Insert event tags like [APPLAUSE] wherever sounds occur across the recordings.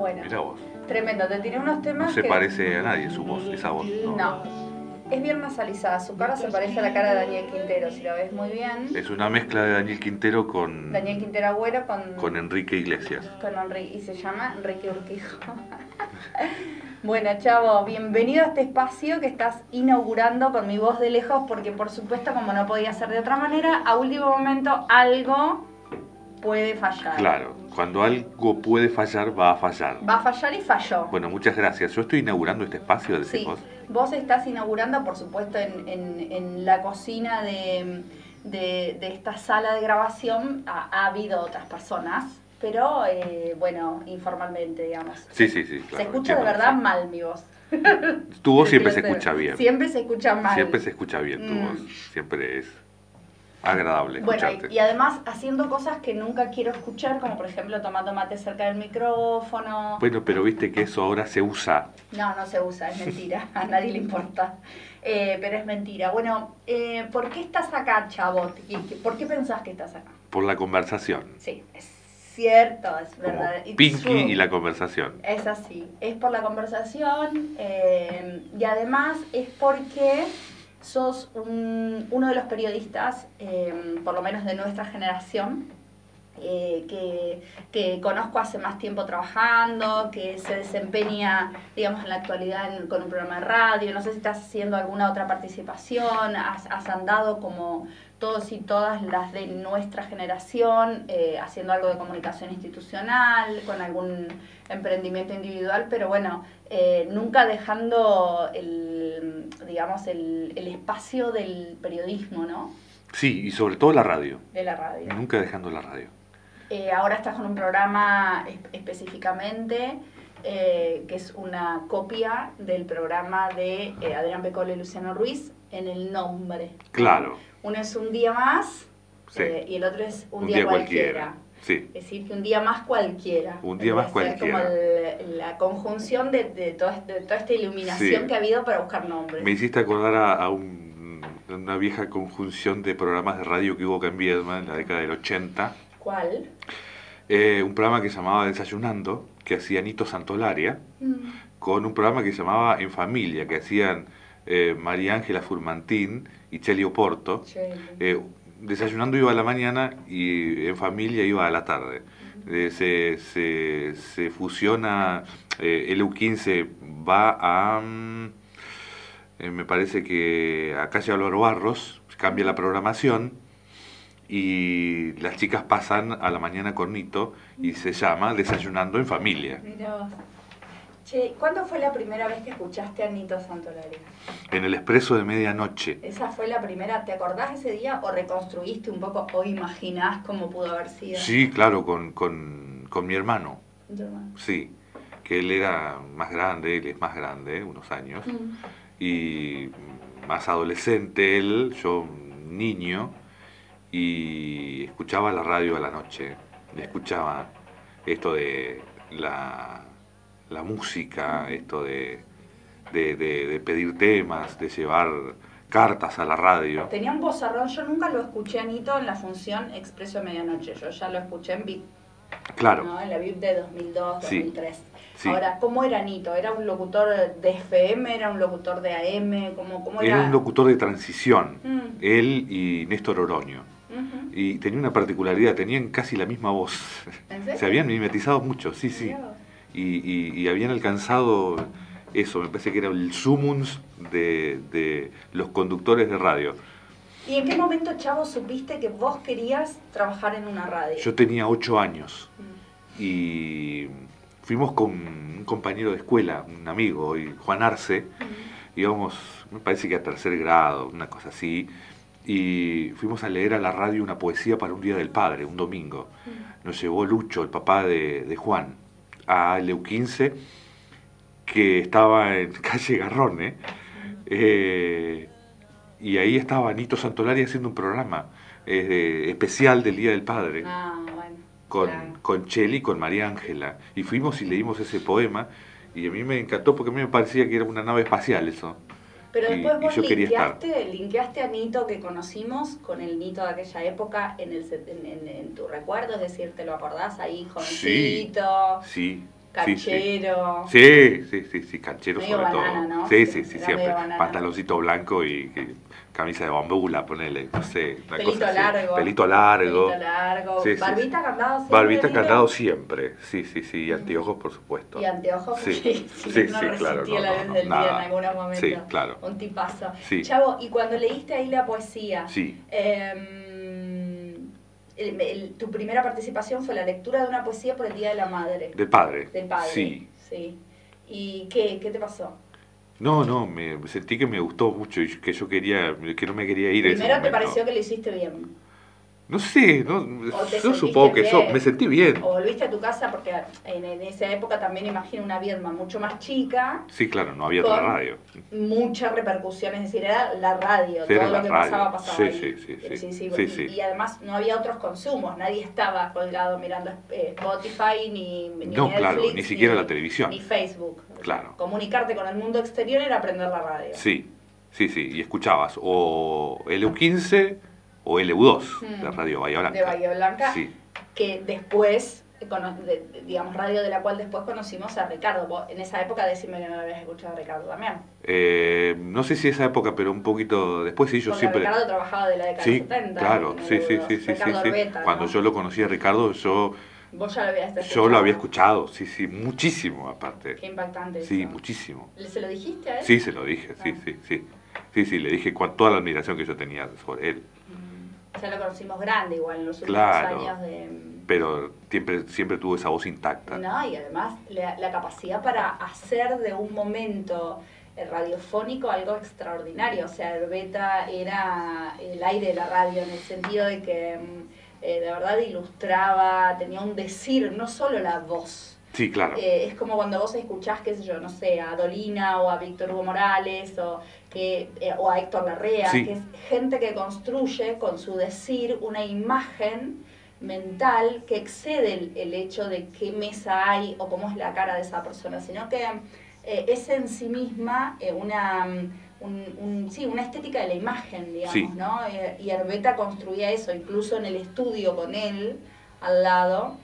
Bueno, Mirá vos. tremendo. Te tiré unos temas No se que... parece a nadie su voz, esa voz. No. No. Es bien nasalizada. Su cara se parece a la cara de Daniel Quintero, si lo ves muy bien. Es una mezcla de Daniel Quintero con, Daniel Quintero Agüero con... con Enrique Iglesias. con Enrique, y se llama Enrique Urquijo. [LAUGHS] bueno, Chavo, bienvenido a este espacio que estás inaugurando con mi voz de lejos, porque por supuesto, como no podía ser de otra manera, a último momento algo puede fallar. Claro, cuando algo puede fallar, va a fallar. Va a fallar y falló. Bueno, muchas gracias. Yo estoy inaugurando este espacio, decís Sí, vos. estás inaugurando, por supuesto, en, en- en la cocina de, de- de esta sala de grabación. Ha, ha habido otras personas, pero eh, bueno, informalmente, digamos. Sí, sí, sí. se escucha de verdad sí. mal mi voz. Tu voz siempre se escucha bien. Siempre se escucha mal. Siempre se escucha bien tu Mm. voz. Siempre es agradable Bueno, escucharte. y, además haciendo cosas que nunca quiero escuchar, como por ejemplo tomando mate cerca del micrófono. Bueno, pero viste que eso ahora se usa. No, no se usa, es mentira, [LAUGHS] a nadie le importa. Eh, pero es mentira. Bueno, eh, ¿por qué estás acá, qué- ¿Por qué pensás que estás acá? por la conversación. Sí, es cierto, es verdad. Pinky true. y la conversación. Es así, es por la conversación eh, y además es porque sos un- uno de los periodistas, eh, por lo menos de nuestra generación, eh, que, que conozco hace más tiempo trabajando, que se desempeña, digamos, en la actualidad en- con un programa de radio. No sé si estás haciendo alguna otra participación, has, has andado como todos y todas las de nuestra generación, eh, haciendo algo de comunicación institucional, con algún emprendimiento individual, pero bueno, eh, nunca dejando el, digamos, el, el espacio del periodismo, ¿no? Sí, y sobre todo la radio. De la radio. Nunca dejando la radio. Eh, ahora estás con un programa es- específicamente eh, que es una copia del programa de eh, Adrián Pecole y Luciano Ruiz en el nombre. Claro. Uno es un día más Sí. eh, y el otro es un, Un día, día cualquiera. cualquiera. Sí. Es decir, que un día más cualquiera. Un día más cualquiera. como el- la conjunción de, de toda, de toda esta iluminación Sí. que ha habido para buscar nombres. Me hiciste acordar a, a un- una vieja conjunción de programas de radio que hubo acá en Viedma en la década del 80. ¿Cuál? Eh, un programa que se llamaba Desayunando, que hacía Nito Santolaria, Mm. con un programa que se llamaba En Familia, que hacían eh, María Ángela Furmantín y Cheli Oporto. Che, Eh, desayunando iba a la mañana y en familia iba a la tarde. Eh, se, se, se fusiona, eh, el U15 va a, mm, me parece que a calle Álvaro Barros, cambia la programación y las chicas pasan a la mañana con Nito y se llama Desayunando en Familia. Mirá. Che, ¿cuándo fue la primera vez que escuchaste a Nito Santolari? En el expreso de medianoche. ¿Esa fue la primera? ¿Te acordás ese día o reconstruiste un poco o imaginás cómo pudo haber sido? Sí, claro, con, con, con mi hermano. Tu hermano? Sí, que él era más grande, él es más grande, unos años, Mm. y más adolescente él, yo niño, y escuchaba la radio a la noche, escuchaba esto de la, la música, esto de, de, de- de pedir temas, de llevar cartas a la radio. Tenía un vozarrón, yo nunca lo escuché a Nito en la función Expreso de Medianoche, yo ya lo escuché en VIP, Claro, ¿no? en la VIP de 2002, Sí, 2003. sí. Ahora, ¿cómo era Nito? ¿Era un locutor de FM? ¿Era un locutor de AM? ¿Cómo, cómo era? era un locutor de transición, Mm. él y Néstor Oroño. Y tenía una particularidad, tenían casi la misma voz. [LAUGHS] Se habían mimetizado mucho, sí, sí. Y, y- y habían alcanzado eso, me parece que era el sumums de, de los conductores de radio. ¿Y en qué momento, Chavo, supiste que vos querías trabajar en una radio? Yo tenía ocho años Mm. y fuimos con un compañero de escuela, un amigo, Juan Arce, íbamos, me parece que a tercer grado, una cosa así, y fuimos a leer a la radio una poesía para un Día del Padre, un domingo. Nos llevó Lucho, el papá de, de Juan, a Leu15, que estaba en [LAUGHS] calle Garrone, eh, y ahí estaba Nito Santolari haciendo un programa eh, especial del Día del Padre Ah, bueno. con, claro. con Cheli y con María Ángela. Y fuimos y leímos ese poema y a mí me encantó porque a mí me parecía que era una nave espacial eso. Pero y- después vos linkeaste, linkeaste a Nito que conocimos con el Nito de aquella época en, el, en, en- en tu recuerdo, es decir, ¿te lo acordás ahí, jovencito? Sí, Canchero. Sí, sí, sí, sí, canchero Medio sobre banana, todo. ¿no? Sí, sí, sí, siempre. Pantaloncito blanco y, y camisa de bambula, ponele, no sé, una Pelito cosa así. largo. Pelito largo. Pelito largo. Sí, sí, Barbita sí. candado siempre. Barbita candado siempre, sí, sí, sí, y anteojos por supuesto. Y anteojos Sí, [LAUGHS] sí, sí, no, no claro, no, la no, del día en algunos momentos. Sí, claro. Un tipazo. Sí. Chavo, y cuando leíste ahí la poesía, Sí, em, el- el- tu primera participación fue la lectura de una poesía por el Día de la Madre. del padre. Del padre. Sí. Sí. ¿Y qué, qué te pasó? No, no, me sentí que me gustó mucho y que yo quería, que no me quería ir Primero te pareció que lo hiciste bien. No sé, no, yo supongo que yo me sentí bien. O volviste a tu casa porque en, en esa época también imagino una Viedma mucho más chica, Sí, claro, no había otra radio. mucha repercusión, es decir, era la radio, Sí, todo lo que radio. pasaba pasaba Sí, ahí. sí, sí, sí. Sí, y, sí. y además no había otros consumos, nadie estaba colgado mirando eh, Spotify ni, ni No, Netflix, claro, ni siquiera la televisión. Ni Facebook. Claro. Comunicarte con el mundo exterior era aprender la radio. Sí, sí, sí, y escuchabas o LU15 o LU2 Mm. de Radio Bahía Blanca. De Bahía Blanca, Sí, que después, de- de- digamos, radio de la cual después conocimos a Ricardo. Vos, en esa época decime que no lo habías escuchado a Ricardo también. Eh, no sé si esa época, pero un poquito después sí, yo Porque siempre... Ricardo trabajaba de la década Sí, del 70. claro, sí, sí, sí, sí, sí, Ricardo sí. Orbeta, Cuando ¿no? yo lo conocí a Ricardo, yo, Vos ya lo habías yo escuchado. lo había escuchado, sí, sí, muchísimo aparte. Qué impactante Sí, eso. muchísimo. ¿Se lo dijiste a él? Sí, se lo dije, sí, Ah. sí, sí. Sí, sí, le dije toda la admiración que yo tenía sobre él. Ya lo conocimos grande igual en los últimos Claro. años de... Pero siempre, siempre tuvo esa voz intacta. No, y además la, la capacidad para hacer de un momento eh, radiofónico algo extraordinario. O sea, Herbeta era el aire de la radio en el sentido de que mm, eh, de verdad ilustraba, tenía un decir, no solo la voz. Sí, claro. Eh, es como cuando vos escuchás, qué sé yo, no sé, a Dolina o a Víctor Hugo Morales o, que, eh, o a Héctor Larrea, Sí. que es gente que construye con su decir una imagen mental que excede el, el hecho de qué mesa hay o cómo es la cara de esa persona, sino que eh, es en sí misma eh, una, mm, un- un- sí, una estética de la imagen, digamos, Sí. ¿no? Y Herbeta construía eso, incluso en el estudio con él al lado.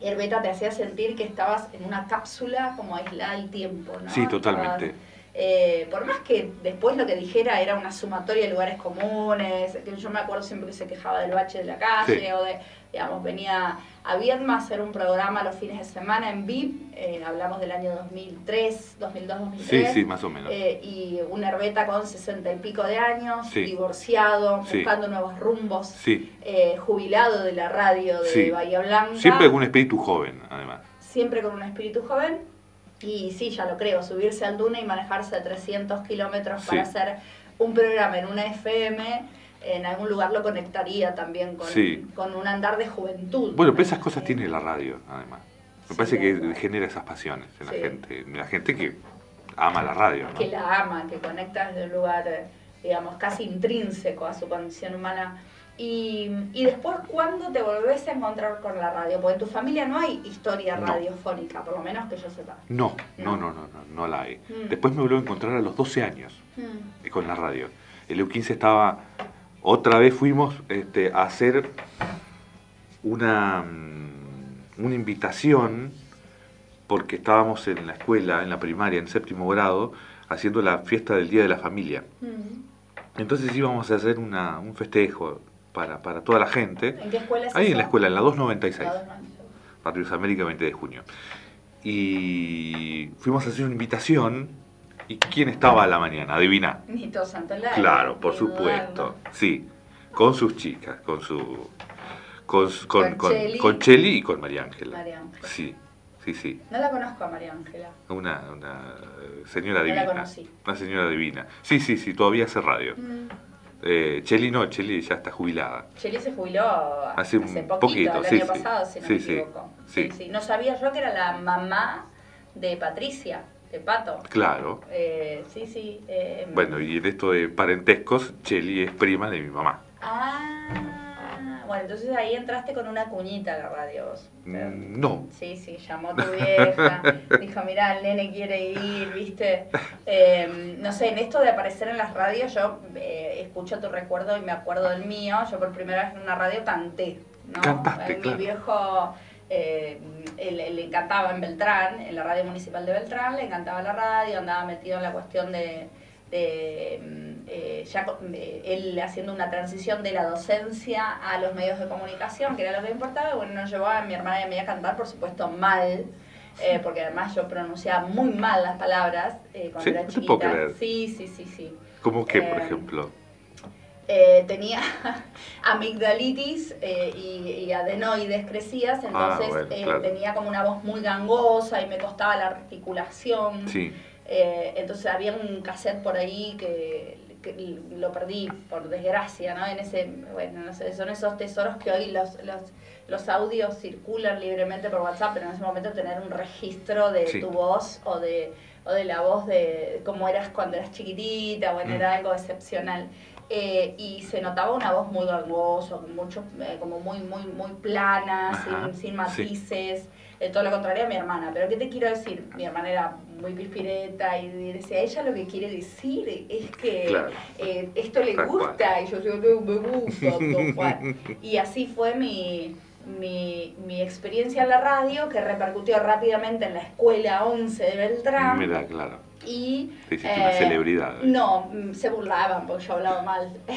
Herbeta te hacía sentir que estabas en una cápsula como aislada al tiempo, ¿no? Sí, totalmente. Estabas, eh, por más que después lo que dijera era una sumatoria de lugares comunes, que yo me acuerdo siempre que se quejaba del bache de la calle Sí. o de, digamos, venía a Viedma a hacer un programa los fines de semana en VIP, eh, hablamos del año 2003, 2002, 2003. Sí, sí, más o menos. Eh, y un herbeta con sesenta y pico de años, Sí. divorciado, Sí. buscando nuevos rumbos, Sí, eh, jubilado de la radio de Sí. Bahía Blanca, siempre con un espíritu joven, además. siempre con un espíritu joven. Y sí, ya lo creo, subirse al Duna y manejarse a 300 kilómetros para Sí. hacer un programa en una FM, en algún lugar lo conectaría también con, Sí. con un andar de juventud. Bueno, pero esas cosas tiene la radio, además. Me Sí, parece que genera esas pasiones en la gente, en la gente que ama la radio, ¿no? que la ama, que conecta desde un lugar, digamos, casi intrínseco a su condición humana. Y, y después, ¿cuándo te volvés a encontrar con la radio? Porque en tu familia no hay historia No. radiofónica, por lo menos que yo sepa. No, No. no, no, no, no, la hay. Mm. Después me volvió a encontrar a los 12 años Mm. eh, con la radio. El EU15 estaba, otra vez fuimos este, a hacer una, mm, una invitación, porque estábamos en la escuela, en la primaria, en séptimo grado, haciendo la fiesta del Día de la Familia. Mm. Entonces íbamos a hacer una, un festejo para, para toda la gente. ¿En qué escuela es Ahí en la escuela, en la 296. La dos no. Patriotas América 20 de junio. Y fuimos a hacer una invitación. ¿Y quién estaba a la mañana? Adivina. Nito Santolaya. Claro, por supuesto. Sí, con sus chicas, con su. Con, con, Con con, Cheli. y con María Ángela. María Ángela. Sí, sí, sí. No la conozco a María Ángela. Una, una señora No la divina. conocí. Una señora divina. Sí, sí, sí, todavía hace radio. Mm. Eh, Cheli no, Cheli ya está jubilada. Cheli se jubiló Hace un poquito, poquito, el sí, año sí. pasado, si no Sí, me sí, equivoco. No sabía yo que era la mamá de Patricia, de Pato. Claro. Eh, sí, sí. eh, Bueno, y en esto de parentescos, Cheli es prima de mi mamá. Ah, bueno, entonces ahí entraste con una cuñita a la radio vos. Mm, No, Sí, sí, llamó tu vieja, [LAUGHS] dijo, mirá, el nene quiere ir, ¿viste? Eh, no sé, en esto de aparecer en las radios, yo eh, escucho tu recuerdo y me acuerdo del mío. Yo por primera vez en una radio canté, ¿no? Cantaste, Mi claro. viejo eh, le, encantaba en Beltrán, en la radio municipal de Beltrán, le encantaba la radio, andaba metido en la cuestión de, eh, ya él haciendo una transición de la docencia a los medios de comunicación, que era lo que importaba, bueno, nos llevó a mi hermana y a mí a cantar, por supuesto, mal, eh, porque además yo pronunciaba muy mal las palabras eh, cuando era chiquita. Sí, sí, sí, sí. ¿Cómo que, por ejemplo? tenía [LAUGHS] amigdalitis y, adenoides crecidas, ah, entonces tenía como una voz muy gangosa y me costaba la articulación. Sí. Entonces había un cassette por ahí que lo perdí por desgracia, ¿no? En ese, bueno, no sé, son esos tesoros que hoy los, los, los audios circulan libremente por WhatsApp, pero en ese momento tener un registro de tu voz o de, o de la voz de cómo eras cuando eras chiquitita, bueno, era mm. algo excepcional. Eh, y se notaba una voz muy gangosa, mucho, eh, como muy, muy, muy plana, sin, sin, matices todo lo contrario a mi hermana. Pero ¿qué te quiero decir? Mi hermana era muy pispireta y decía, ella lo que quiere decir es que eh, esto le gusta. Y yo digo, no, me gusta, Y así fue mi, mi, mi, experiencia en la radio, que repercutió rápidamente en la escuela 11 de Beltrán. Mira, claro y... Te una eh, celebridad. No, mm, se burlaban porque yo hablaba mal. [LAUGHS]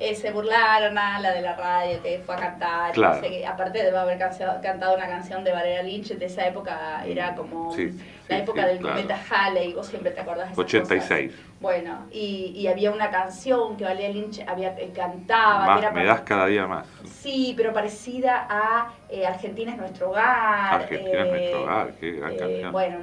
Eh, se burlaron a la de la radio que fue a cantar. Claro. aparte de haber cantado una canción de Valeria Lynch de esa época, era como la época del cometa Halley, vos siempre te acordás de esas 86. Bueno, y, y, había una canción que Valeria Lynch había, eh, cantaba. Más, me das cada día más. Sí, pero parecida a Argentina es nuestro hogar. Argentina es nuestro hogar, qué gran canción. Bueno,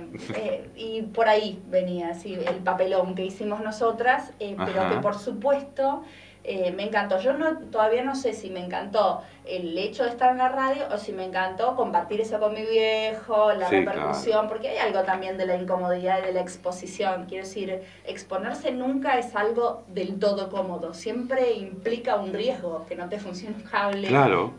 y por ahí venía así el papelón que hicimos nosotras, eh, pero que por supuesto eh, me encantó. Yo no, todavía no sé si me encantó el hecho de estar en la radio o si me encantó compartir eso con mi viejo, la repercusión, porque hay algo también de la incomodidad y de la exposición. Quiero decir, exponerse nunca es algo del todo cómodo, siempre implica un riesgo, que no te funcione un cable,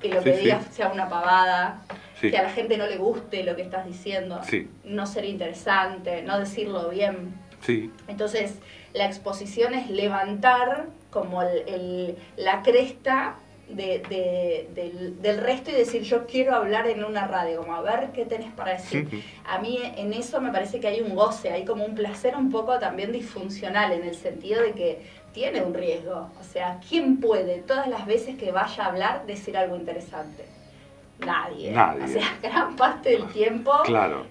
que lo que digas sea una pavada que a la gente no le guste lo que estás diciendo, no ser interesante, no decirlo bien. Sí. Entonces, la exposición es levantar como el, la cresta de, del, resto y decir yo quiero hablar en una radio, como a ver qué tenés para decir. A mí en eso me parece que hay un goce, hay como un placer un poco también disfuncional en el sentido de que tiene un riesgo. O sea, ¿quién puede todas las veces que vaya a hablar decir algo interesante? Nadie. O sea, [LAUGHS] gran parte del tiempo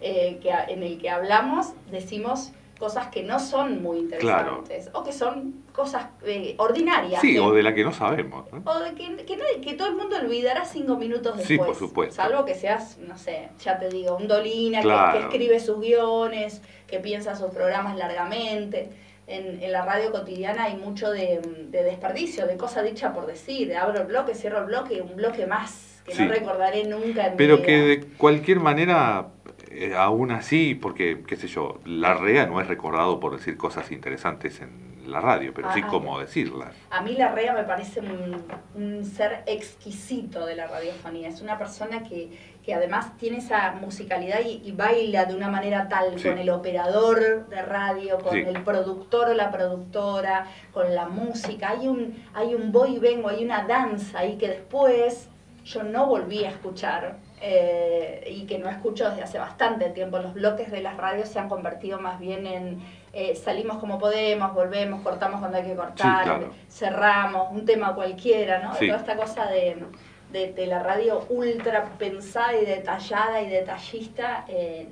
eh, que, en el que hablamos decimos cosas que no son muy interesantes o que son cosas eh, ordinarias. Sí, o de la que no sabemos. O de que, que, todo el mundo olvidará cinco minutos después. Sí, por supuesto. Salvo que seas, no sé, ya te digo, un Dolina que, escribe sus guiones, que piensa sus programas largamente. En, en la radio cotidiana hay mucho de, de desperdicio, de cosa dicha por decir. Abro el bloque, cierro el bloque un bloque más que no recordaré nunca en Pero que de cualquier manera, eh, aún así, porque, qué sé yo, la REA no es recordado por decir cosas interesantes en la radio, pero sí como decirlas. A mí la REA me parece un, ser exquisito de la radiofonía. Es una persona que, que además tiene esa musicalidad y, baila de una manera tal con el operador de radio, con el productor o la productora, con la música. Hay un, hay un voy y vengo, hay una danza ahí que después yo no volví a escuchar eh, y que no escucho desde hace bastante tiempo. Los bloques de las radios se han convertido más bien en eh, salimos como podemos, volvemos, cortamos cuando hay que cortar, cerramos, un tema cualquiera, ¿no? Toda esta cosa de, de, la radio ultra pensada y detallada y detallista, eh,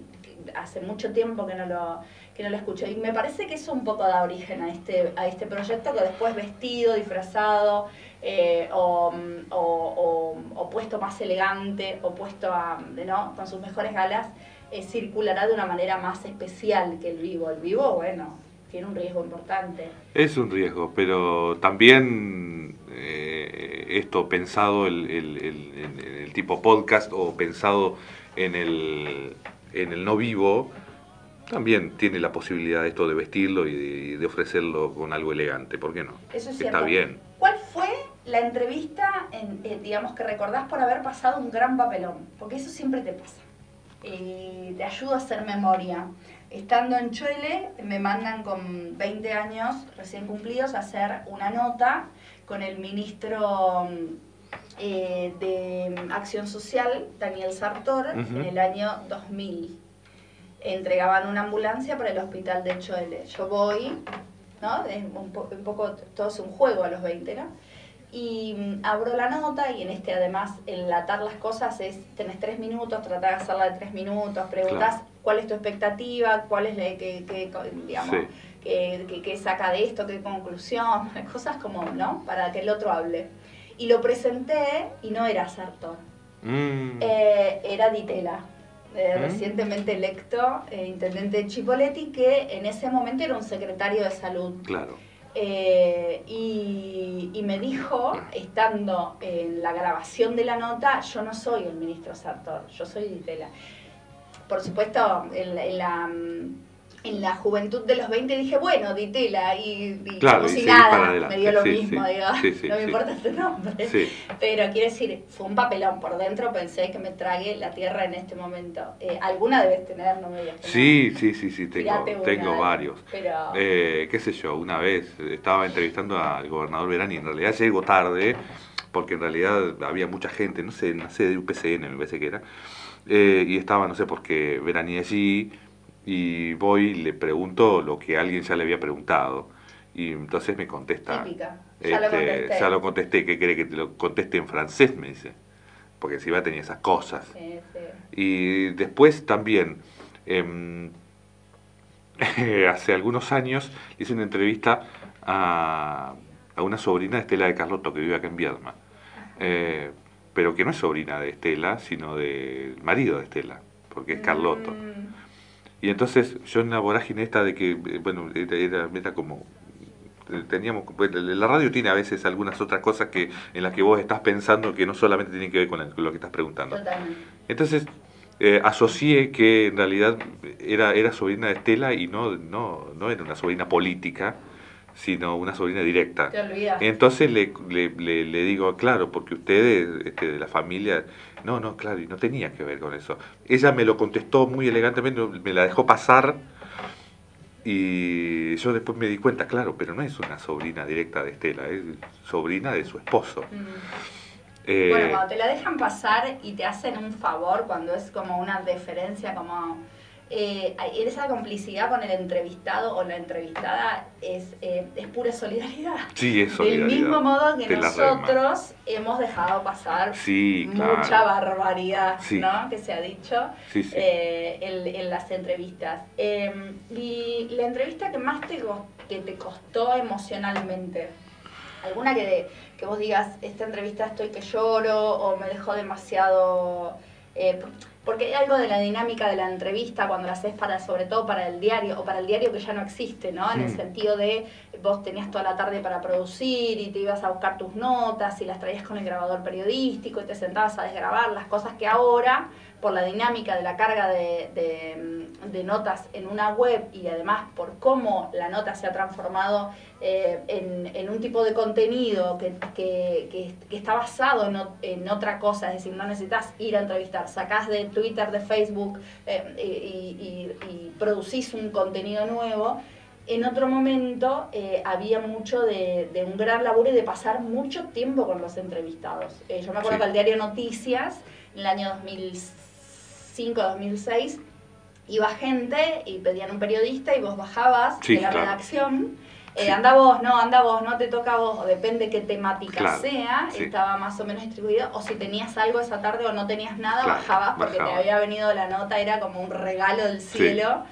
hace mucho tiempo que no lo que no lo escucho. Y me parece que eso un poco da origen a este, a este proyecto que después vestido, disfrazado, eh, o, o, puesto más elegante, o puesto a, ¿no? con sus mejores galas, eh, circulará de una manera más especial que el vivo. El vivo, bueno, tiene un riesgo importante. Es un riesgo, pero también eh, esto pensado el, el, el, tipo podcast o pensado en el, en el no vivo, también tiene la posibilidad esto de vestirlo y de, ofrecerlo con algo elegante, ¿por qué no? Eso es Está bien. ¿Cuál la entrevista, en, eh, digamos, que recordás por haber pasado un gran papelón? Porque eso siempre te pasa. Eh, te ayuda a hacer memoria. Estando en Chuele, me mandan con 20 años recién cumplidos a hacer una nota con el ministro eh, de Acción Social, Daniel Sartor, en el año 2000. Entregaban una ambulancia para el hospital de Choele. Yo voy, ¿no? Es un, poco, todo es un juego a los 20, ¿no? Y mm, abro la nota y en este además enlatar las cosas es, tenés tres minutos, tratás de hacerla de tres minutos, preguntas cuál es tu expectativa, cuál es la que, que digamos, que, saca de esto, qué conclusión, [LAUGHS] cosas como, ¿no? Para que el otro hable. Y lo presenté y no era Sartor, mm. eh, era Ditela. Eh, mm. recientemente electo eh, intendente de Chipoletti, que en ese momento era un secretario de salud. Claro. Y, y, me dijo, estando en la grabación de la nota, yo no soy el ministro Sartor, yo soy Ditela. Por supuesto, en la mm, en la juventud de los 20 dije, bueno, Ditela, y, y como si nada, me dio lo mismo, digo, no me importa tu nombre. Pero quiero decir, fue un papelón por dentro, pensé que me trague la tierra en este momento. Eh, alguna debes tener, no me digas. Sí, sí, sí, sí, tengo, tengo varios. Eh, qué sé yo, una vez estaba entrevistando al gobernador Verani, en realidad llego tarde, porque en realidad había mucha gente, no sé, no sé, de UPCN me parece que era, eh, y estaba, no sé por qué, Verani allí y voy y le pregunto lo que alguien ya le había preguntado. Y entonces me contesta. Típica. Ya, lo este, contesté. ya lo contesté. ¿Qué quiere que te lo conteste en francés? Me dice. Porque encima tenía esas cosas. Sí, sí. Y después también, em, [LAUGHS] hace algunos años, hice una entrevista a, a, una sobrina de Estela de Carlotto que vive acá en Viedma. Eh, pero que no es sobrina de Estela, sino del marido de Estela, porque es Carlotto. Mm. Y entonces yo en la vorágine esta de que, eh, bueno, era, era, como eh, teníamos pues, la radio tiene a veces algunas otras cosas que en las que vos estás pensando que no solamente tienen que ver con, lo que estás preguntando. Entonces eh, asocié que en realidad era era sobrina de Estela y no no no era una sobrina política sino una sobrina directa. Entonces le, le, le, digo, claro, porque ustedes este, de la familia, no, no, claro, y no tenía que ver con eso. Ella me lo contestó muy elegantemente, me la dejó pasar y yo después me di cuenta, claro, pero no es una sobrina directa de Estela, es sobrina de su esposo. Mm. Eh, bueno, cuando te la dejan pasar y te hacen un favor, cuando es como una deferencia, como eh, esa complicidad con el entrevistado o la entrevistada es, eh, es pura solidaridad. Sí, es solidaridad. Del mismo modo que nosotros hemos dejado pasar mucha barbaridad ¿no? que se ha dicho eh, en, las entrevistas. Em, y la entrevista que más te, que te costó emocionalmente, alguna que, que vos digas, esta entrevista estoy que lloro o me dejó demasiado... Eh, porque hay algo de la dinámica de la entrevista cuando la haces para, sobre todo para el diario, o para el diario que ya no existe, ¿no? En el sentido de vos tenías toda la tarde para producir y te ibas a buscar tus notas y las traías con el grabador periodístico y te sentabas a desgrabar las cosas que ahora por la dinámica de la carga de, de, notas en una web y además por cómo la nota se ha transformado eh, en, en, un tipo de contenido que, que, que, está basado en, en, otra cosa, es decir, no necesitas ir a entrevistar, sacás de Twitter, de Facebook eh, y, y, producís un contenido nuevo. En otro momento eh, había mucho de, de, un gran laburo y de pasar mucho tiempo con los entrevistados. yo me acuerdo que al diario Noticias, en el año 2006, 2006, iba gente y pedían un periodista y vos bajabas de la redacción. Eh, anda vos, no, anda vos, no te toca a vos, o depende qué temática sea, estaba más o menos distribuido, o si tenías algo esa tarde o no tenías nada, bajabas porque te había venido la nota, era como un regalo del cielo.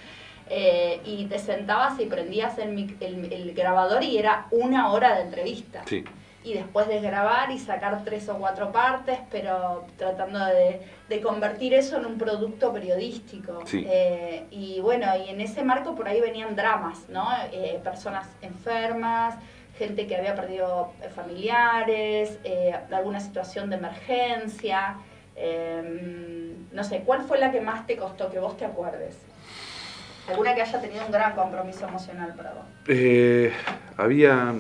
Eh, y te sentabas y prendías el, el, el, grabador y era una hora de entrevista. Sí y después de grabar y sacar tres o cuatro partes, pero tratando de, convertir eso en un producto periodístico. Eh, y bueno, y en ese marco por ahí venían dramas, ¿no? Eh, personas enfermas, gente que había perdido familiares, eh, alguna situación de emergencia. Em, no sé, ¿cuál fue la que más te costó que vos te acuerdes? ¿Alguna que haya tenido un gran compromiso emocional para vos? había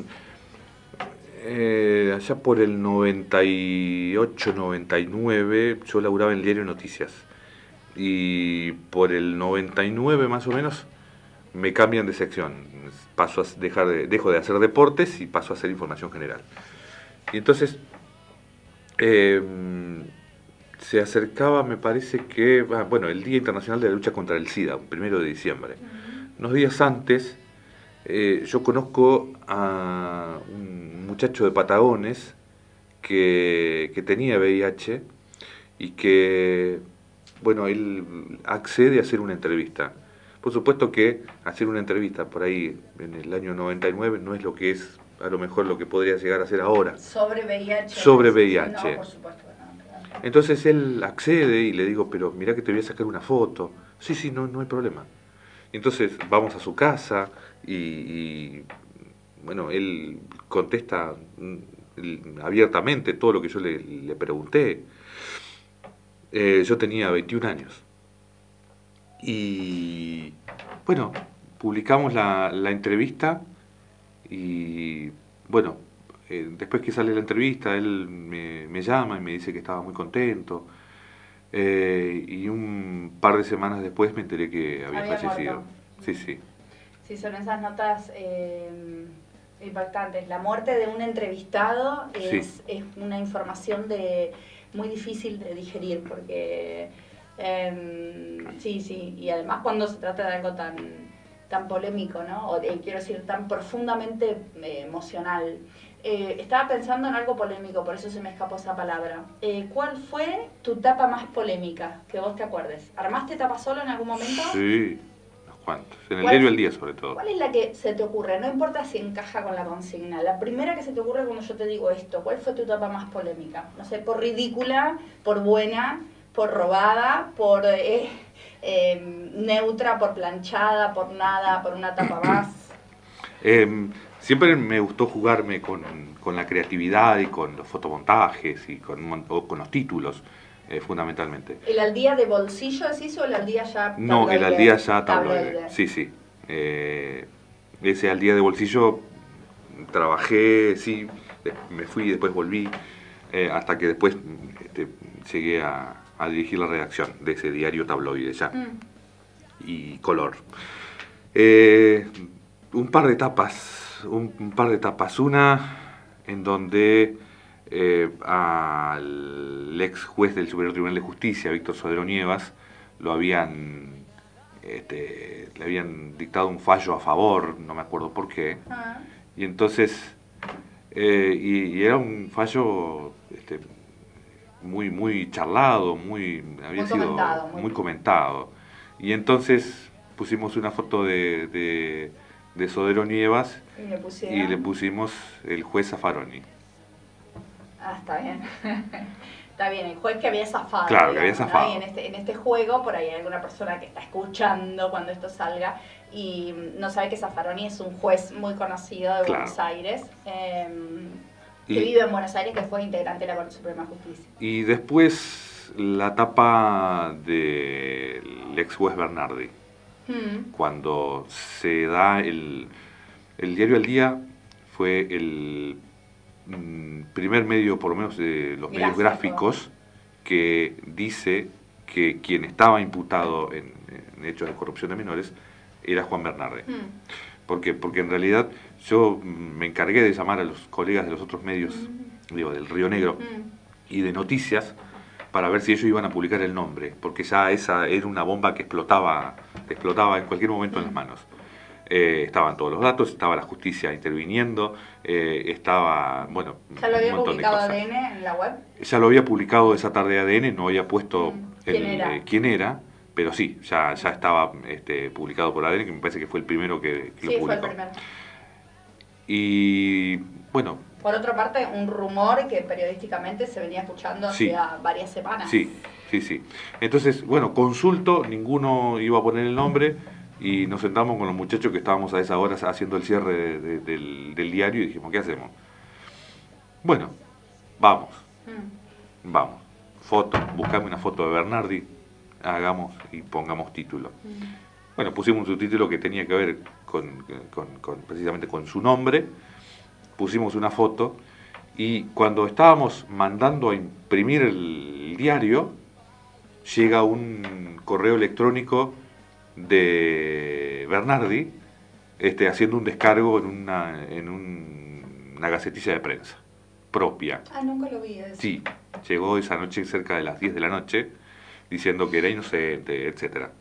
eh, allá por el 98, 99, yo laburaba en el diario Noticias. Y por el 99 más o menos me cambian de sección. Paso a dejar de, dejo de hacer deportes y paso a hacer información general. Y entonces em, se acercaba, me parece que, ah, bueno, el Día Internacional de la Lucha contra el SIDA, un primero de diciembre. Unos días antes, eh, yo conozco a un muchacho de Patagones que, que tenía VIH y que, bueno, él accede a hacer una entrevista. Por supuesto que hacer una entrevista por ahí en el año 99 no es lo que es a lo mejor lo que podría llegar a ser ahora. Sobre VIH. Sobre VIH. No, por supuesto. Entonces él accede y le digo, pero mira que te voy a sacar una foto. Sí, sí, no, no hay problema. Entonces vamos a su casa y, bueno, él contesta mm, abiertamente todo lo que yo le, pregunté. Eh, yo tenía 21 años. Y bueno, publicamos la, entrevista y bueno, eh, después que sale la entrevista, él me, llama y me dice que estaba muy contento. Eh, y un par de semanas después me enteré que había, fallecido. Sí, sí. Sí, son esas notas eh, impactantes. La muerte de un entrevistado es, es una información de muy difícil de digerir porque em, sí, sí, y además cuando se trata de algo tan tan polémico, ¿no? O quiero decir, tan profundamente emocional. Eh, estaba pensando en algo polémico, por eso se me escapó esa palabra. Eh, ¿Cuál fue tu tapa más polémica que vos te acuerdes? ¿Armaste tapa solo en algún momento? Sí, unos cuantos. En el diario El Día, sobre todo. ¿Cuál es la que se te ocurre? No importa si encaja con la consigna. La primera que se te ocurre cuando yo te digo esto, ¿cuál fue tu tapa más polémica? No sé, por ridícula, por buena, por robada, por eh, neutra, por planchada, por nada, por una tapa más. [COUGHS] Em, siempre me gustó jugarme con, la creatividad y con los fotomontajes y con, con los títulos, eh, fundamentalmente. ¿El al día de bolsillo decís o el al día ya tabloide? No, el al día ya tabloide. Sí, sí. Eh, ese al día de bolsillo trabajé, sí, me fui y después volví, eh, hasta que después este, llegué a, dirigir la redacción de ese diario tabloide ya. Mm. Y color. un par de etapas un, par de etapas. Una en donde eh, al ex juez del Superior Tribunal de Justicia, Víctor Sodero Nievas, lo habían, este, le habían dictado un fallo a favor, no me acuerdo por qué. Ah. Y entonces, eh, y, era un fallo este, muy, muy charlado, muy, había sido comentado, muy... comentado. Y entonces pusimos una foto de de Sodero Nievas y le, pusimos el juez Zafaroni. Ah, está bien. [LAUGHS] está bien, el juez que había zafado. Claro, que había zafado. Y en este, en este juego, por ahí hay alguna persona que está escuchando cuando esto salga y no sabe que Zaffaroni es un juez muy conocido de Buenos Aires. Em, que vive en Buenos Aires, que fue integrante de la Corte Suprema de Justicia. Y después la tapa del ex juez Bernardi. Mm. Cuando se da el, el diario al día fue el mm, primer medio, por lo menos de los medios gráficos, que dice que quien estaba imputado en, hechos de corrupción de menores era Juan Bernarde. Mm. ¿Por qué? Porque en realidad yo me encargué de llamar a los colegas de los otros medios, digo, del Río Negro y de noticias, para ver si ellos iban a publicar el nombre, porque ya esa era una bomba que explotaba, explotaba en cualquier momento en las manos. Eh, estaban todos los datos, estaba la justicia interviniendo, eh, estaba, bueno, ¿Ya lo había publicado ADN en la web? Ya lo había publicado esa tarde ADN, no había puesto mm. ¿Quién, era? pero sí, ya, ya estaba este, publicado por ADN, que me parece que fue el primero que, lo publicó. Fue el primero. Y bueno, por otra parte, un rumor que periodísticamente se venía escuchando hace varias semanas. Sí, sí, sí. Entonces, bueno, consulto, ninguno iba a poner el nombre y nos sentamos con los muchachos que estábamos a esa hora haciendo el cierre del, diario y dijimos, ¿qué hacemos? Bueno, vamos, mm. vamos. Foto, buscame una foto de Bernardi, hagamos y pongamos título. Mm. Bueno, pusimos un subtítulo que tenía que ver con, precisamente con su nombre pusimos una foto y cuando estábamos mandando a imprimir el diario, llega un correo electrónico de Bernardi este, haciendo un descargo en una, en una gacetilla de prensa. propia. Ah, nunca lo vi. Eso. Sí, llegó esa noche cerca de las 10 de la noche diciendo que era inocente, etcétera.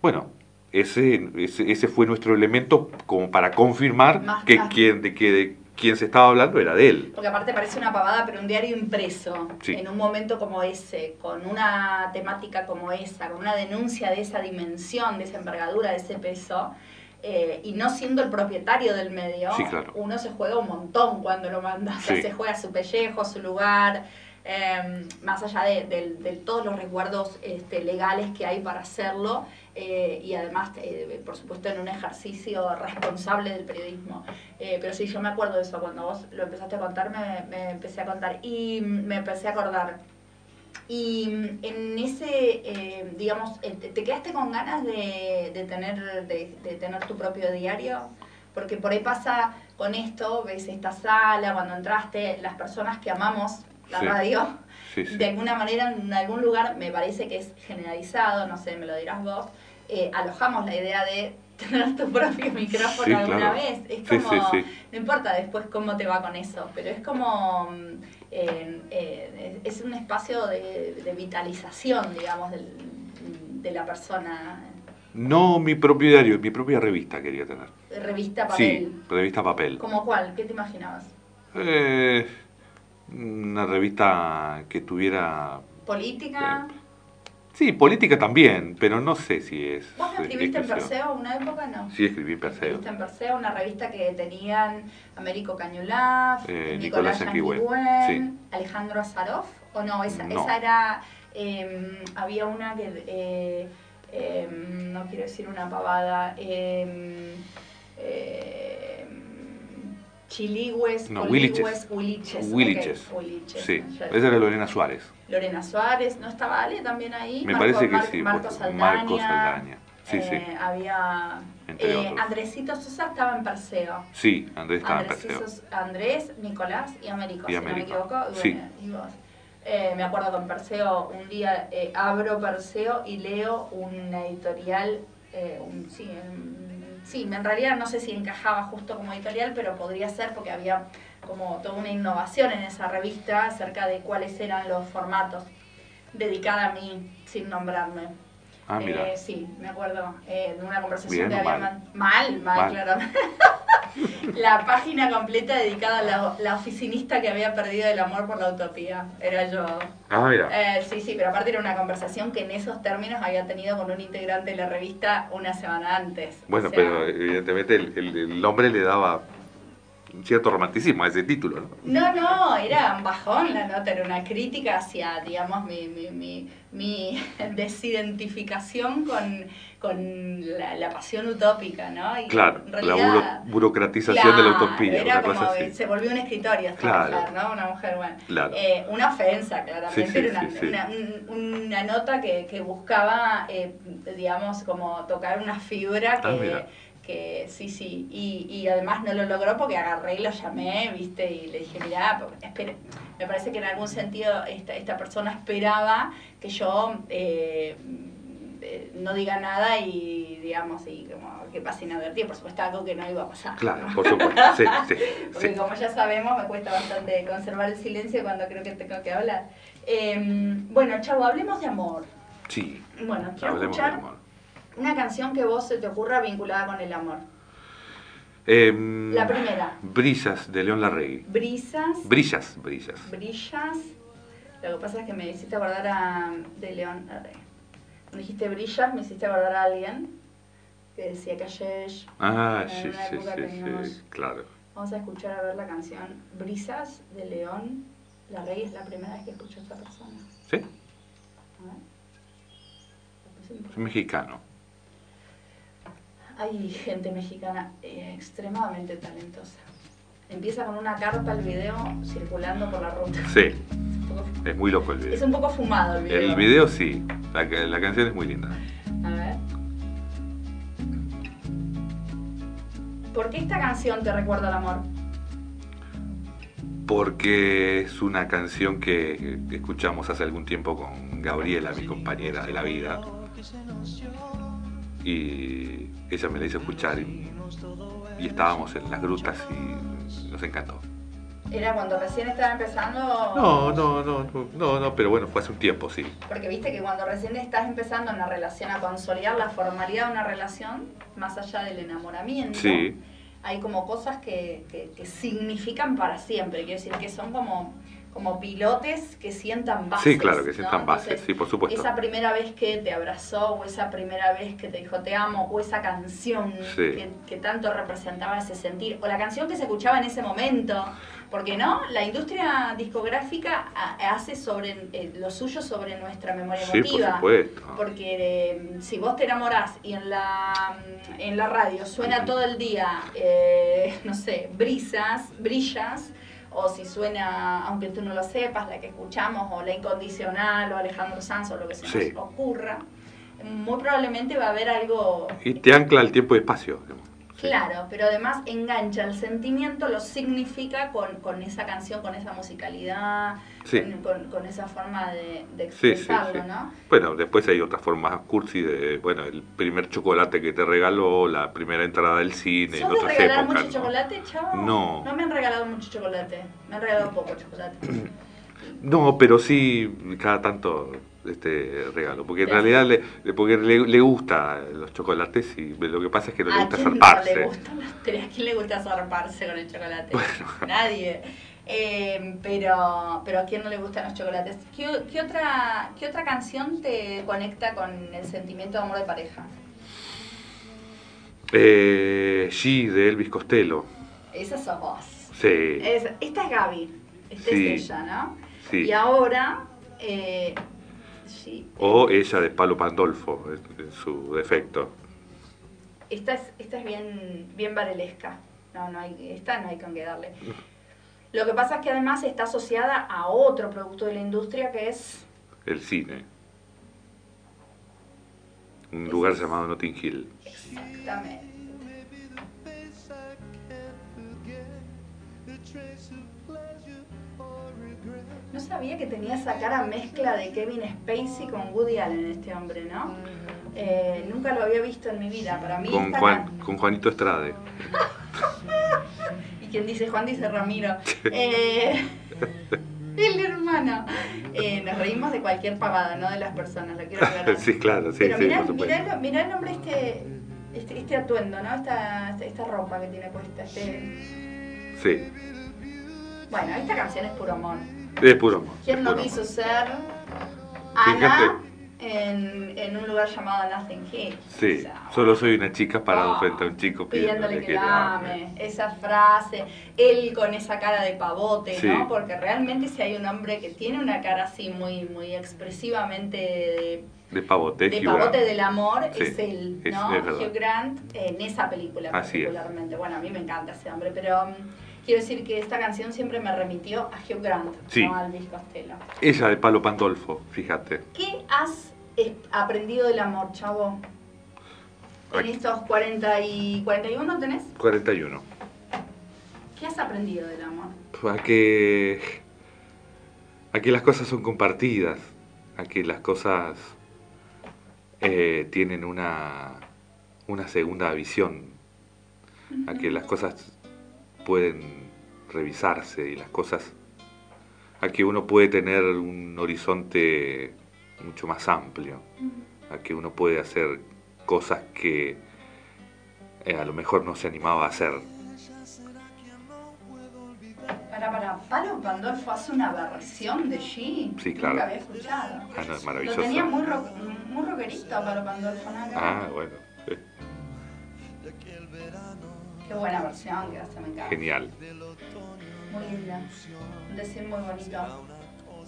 Bueno, ese, ese, ese fue nuestro elemento como para confirmar Más que quien, de que de quien se estaba hablando era de él. Porque aparte parece una pavada, pero un diario impreso, Sí. en un momento como ese, con una temática como esa, con una denuncia de esa dimensión, de esa envergadura, de ese peso, eh, y no siendo el propietario del medio, Sí, claro. uno se juega un montón cuando lo manda. O sea, Sí. se juega su pellejo, su lugar, eh, más allá de, de- de todos los resguardos este, legales que hay para hacerlo, eh, y además, eh, por supuesto, en un ejercicio responsable del periodismo. Eh, pero sí, yo me acuerdo de eso, cuando vos lo empezaste a contar, me, me empecé a contar y me empecé a acordar. Y en ese, eh, digamos, eh, ¿te te quedaste con ganas de, de tener, de, de tener tu propio diario? Porque por ahí pasa con esto, ves esta sala, cuando entraste, las personas que amamos la Sí. radio, Sí, sí. de alguna manera en algún lugar, me parece que es generalizado, no sé, me lo dirás vos, eh, alojamos la idea de [LAUGHS] tener tu propio micrófono Sí, alguna claro. vez. Es como, sí, sí. no importa después cómo te va con eso, pero es como, mm, eh, eh, es un espacio de, de vitalización, digamos, del- de la persona. No mi propio diario, mi propia revista quería tener. Revista, papel. Sí, revista papel. ¿Como cuál? ¿Qué te imaginabas? Eh, una revista que tuviera... ¿Política? Sí, política también, pero no sé si es... ¿Vos no escribiste en. Perseo una época? No. Sí, escribí en Perseo. Escribiste en Perseo, una revista que tenían Américo Cañulaf, Eh, Nicolás Nicolás Yanquihue, Alejandro Azarov, o no, esa, No. esa era, eh, había una que, eh, eh, no quiero decir una pavada, eh, eh, Chiligües, No, Coligües, Huiliches. Huiliches. ok, Huiliches. Huiliches, Sí, esa era Lorena Suárez. Lorena Suárez, ¿no estaba Ale también ahí? Me Marco- parece que Mar- sí. Marco Saldaña. Marco Saldaña. Sí, sí. Eh, Había Entre eh. Andresito Sosa estaba en Perseo. Sí, Andrés estaba en Andrés, Perseo. Sos- Andrés, Nicolás y Américo, Y si no me Américo. equivoco. y Sí. bueno. Eh, me acuerdo con Perseo, un día eh, abro Perseo y leo una editorial, eh, un- sí, en, sí, en realidad no sé si encajaba justo como editorial, pero podría ser porque había como toda una innovación en esa revista acerca de cuáles eran los formatos dedicada a mí, sin nombrarme. Ah, mira. Eh, sí, me acuerdo eh, de una conversación Bien que había mal. mal, mal, Mal. claro. [LAUGHS] la página completa dedicada a la, la oficinista que había perdido el amor por la utopía. Era yo. Ah, mira. Eh, sí, sí, pero aparte era una conversación que en esos términos había tenido con un integrante de la revista una semana antes. Bueno, O sea, pero evidentemente el, el- el nombre le daba un cierto romanticismo a ese título, ¿no? No, no, era un bajón la nota, era una crítica hacia, digamos, mi, mi, mi, mi [LAUGHS] desidentificación con, con la, la pasión utópica, ¿no? Y Claro, la buro- burocratización de la utopía, era una como cosa que así. se volvió un escritorio esta Claro. mujer, ¿no? Una mujer, bueno. Claro. Eh, una ofensa, claramente, Sí, sí, era una, sí, una- un- una nota que, que buscaba, eh, digamos, como tocar una fibra que, Ah, mira. Que sí, sí, y, y además no lo logró porque agarré y lo llamé, viste, y le dije, mirá, espere, me parece que en algún sentido esta, esta persona esperaba que yo eh, eh, no diga nada y, digamos, y como que pase inadvertido, por supuesto, algo que no iba a pasar. Claro, ¿no? por supuesto. [LAUGHS] Sí, sí, Porque sí. como ya sabemos, me cuesta bastante conservar el silencio cuando creo que tengo que hablar. Eh, bueno, Chavo, hablemos de amor. Sí, Bueno, quiero hablemos de amor. Una canción que vos se te ocurra vinculada con el amor. Em, La primera. Brillas de León Larregui. Brisas, Brillas, brillas. brillas. Lo que pasa es que me hiciste acordar a de León. ver, Cuando dijiste brillas, me hiciste acordar a alguien que decía Cayesh. Ah, sí, sí, sí, teníamos- sí, claro. Vamos a escuchar a ver la canción Brisas de León. La Rey es la primera vez que escucho a esta persona. ¿Sí? A ver. Es mexicano. Hay gente mexicana eh, extremadamente talentosa. Empieza con una carpa el video circulando por la ruta. Sí, [LAUGHS] Es es muy loco el es video. un poco fumado el video. El video sí, la, la canción es muy linda. A ver. ¿Por qué esta canción te recuerda al amor? Porque es una canción que escuchamos hace algún tiempo con Gabriela, mi compañera de la vida. Y ella me la hizo escuchar y, y estábamos en las grutas y nos encantó. ¿Era cuando recién estaba empezando? No, no, no, no, no, pero bueno, fue hace un tiempo, sí. Porque viste que cuando recién estás empezando una relación, a consolidar la formalidad de una relación, más allá del enamoramiento, Sí. hay como cosas que, que, que significan para siempre. Quiero decir, que son como, como pilotes que sientan bases. Sí, claro, que ¿no? sientan bases, Entonces, sí, por supuesto. Esa primera vez que te abrazó, o esa primera vez que te dijo te amo, o esa canción Sí. que, que tanto representaba ese sentir, o la canción que se escuchaba en ese momento. Porque no, la industria discográfica ha- hace sobre eh, lo suyo sobre nuestra memoria Sí, por emotiva. supuesto. Porque eh, si vos te enamorás y en la, en la radio suena todo el día, eh, no sé, brisas, brillas, o si suena, aunque tú no lo sepas, la que escuchamos, o la incondicional, o Alejandro Sanz, o lo que se Sí. nos ocurra, muy probablemente va a haber algo Y te ancla el tiempo y espacio. digamos. Claro, pero además engancha el sentimiento, lo significa con, con esa canción, con esa musicalidad, Sí. con, con- con esa forma de, de expresarlo, sí. ¿no? Bueno, después hay otras formas cursi de, bueno, el primer chocolate que te regaló, la primera entrada del cine, en ¿Sos de otras regalar épocas. mucho ¿no? chocolate, chavo? No. No me han regalado mucho chocolate, me han regalado poco chocolate. [CLEARS THROAT] No, pero sí cada tanto este regalo, porque en realidad le, porque le, le gusta los chocolates y lo que pasa es que no le ¿A gusta zarparse. no le ¿A quién le gusta zarparse con el chocolate? [LAUGHS] Nadie. Eh, pero, pero ¿a quién no le gustan los chocolates? ¿Qué, qué otra, ¿Qué otra canción te conecta con el sentimiento de amor de pareja? Eh, G de Elvis Costello. Esa sos vos. Sí, Es- esta es Gaby. Esta Sí. es ella, ¿no? sí. Y ahora. Eh, sí, O ella de Palo Pandolfo, en, en su defecto. esta es, esta es bien, bien varelesca. No, no hay, esta no hay con qué darle. Lo que pasa es que además está asociada a otro producto de la industria que es. El cine. Un lugar es- llamado Notting Hill. Exactamente. No sabía que tenía esa cara mezcla de Kevin Spacey con Woody Allen este hombre, ¿no? Eh, nunca lo había visto en mi vida. Para mí Con, Juan, con Juanito Estrade. [LAUGHS] Y quien dice Juan dice Ramiro. [LAUGHS] Eh, el hermano. Eh, nos reímos de cualquier pavada, no de las personas, lo quiero aclarar. [LAUGHS] sí, claro, sí, Pero sí, mirá, mirá, el- mirá el nombre este, este, este atuendo, ¿no? Esta, esta, esta ropa que tiene puesta. Este... Sí, Bueno, esta canción es puro amor. Es puro amor. ¿Quién es no quiso amor. ser. Ana en, en un lugar llamado Nothing Hill? Sí, O sea, solo soy una chica parado Ah, frente a un chico pidiéndole pidiéndole que la ame. Esa frase, él con esa cara de pavote, Sí. ¿no? Porque realmente si hay un hombre que tiene una cara así muy, muy expresivamente de, De pavote, de pavote del amor, Sí, es él, es- ¿no? es. Hugh Grant en esa película Así es. particularmente. Bueno, a mí me encanta ese hombre, pero um, quiero decir que esta canción siempre me remitió a Hugh Grant, Sí. no a Elvis Costello. Ella de Palo Pandolfo, fíjate. ¿Qué has eh, aprendido del amor, chavo? En estos 40 y 41 tenés? 41. ¿Qué has aprendido del amor? A que, a que las cosas son compartidas, a que las cosas eh, tienen una, una segunda visión, a que las cosas pueden revisarse y las cosas, a que uno puede tener un horizonte mucho más amplio, a que uno puede hacer cosas que eh, a lo mejor no se animaba a hacer. Para, para, Palo Pandolfo hace una versión de G. Sí, claro. Nunca había escuchado. Ah, no, es Lo maravilloso. tenía muy, rock, muy rockerito Palo Pandolfo, ¿no? Ah, bueno, Qué buena versión que hace, me encanta. genial. Muy linda. Un decir muy bonito.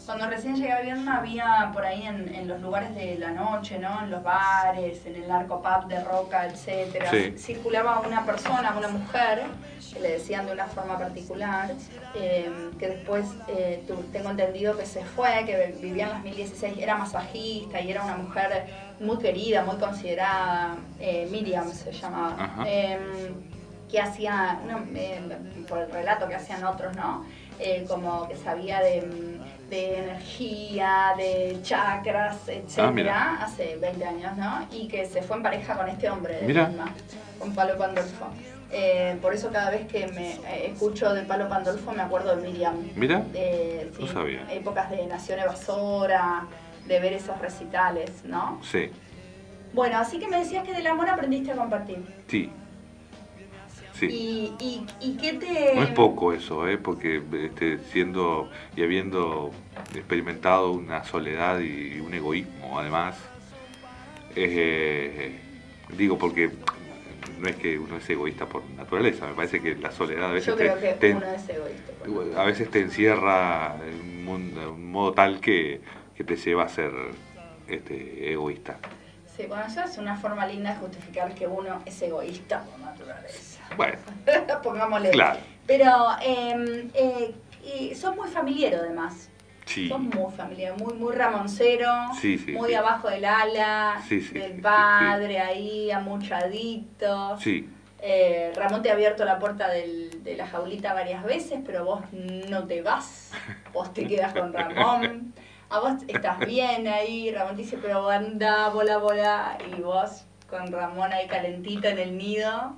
Cuando recién llegué a Viedma había por ahí en, en los lugares de la noche, ¿no? En los bares, en el arco pub de Roca, etcétera, Sí. circulaba una persona, una mujer, que le decían de una forma particular, eh, que después eh, tengo entendido que se fue, que vivía en las 1016, era masajista y era una mujer muy querida, muy considerada, eh, Miriam se llamaba. Que hacía, no, eh, por el relato que hacían otros, ¿no? Eh, como que sabía de, de energía, de chakras, etcétera, Ah, hace 20 años, ¿no? Y que se fue en pareja con este hombre de Mira. Con Palo Pandolfo. Eh, por eso cada vez que me eh, escucho de Palo Pandolfo me acuerdo de Miriam. ¿Mira? De, sí, No sabía. Épocas de Nación Evasora, de ver esos recitales, ¿no? Sí, Bueno, así que me decías que del amor aprendiste a compartir. sí. Sí. ¿Y, y, y qué te...? No es poco eso, ¿eh? porque este, siendo y habiendo experimentado una soledad y un egoísmo, además, eh, digo porque no es que uno es egoísta por naturaleza, me parece que la soledad a veces, Yo te, creo que te- uno es egoísta. a veces te encierra en un, de un modo tal que, que te lleva a ser este, egoísta. Sí, bueno, eso es una forma linda de justificar que uno es egoísta por naturaleza. Bueno, [LAUGHS] Pongámosle. claro, Pero eh, eh, y sos muy familiero además. sí, Sos muy familiar, muy, muy ramoncero, Sí, sí, muy abajo del ala, del padre ahí, amuchadito. sí, Eh, Ramón te ha abierto la puerta del- de la jaulita varias veces, pero vos no te vas, vos te quedas con Ramón. A vos estás bien ahí, Ramón te dice, pero anda, bola, bola, y vos con Ramón ahí calentito en el nido.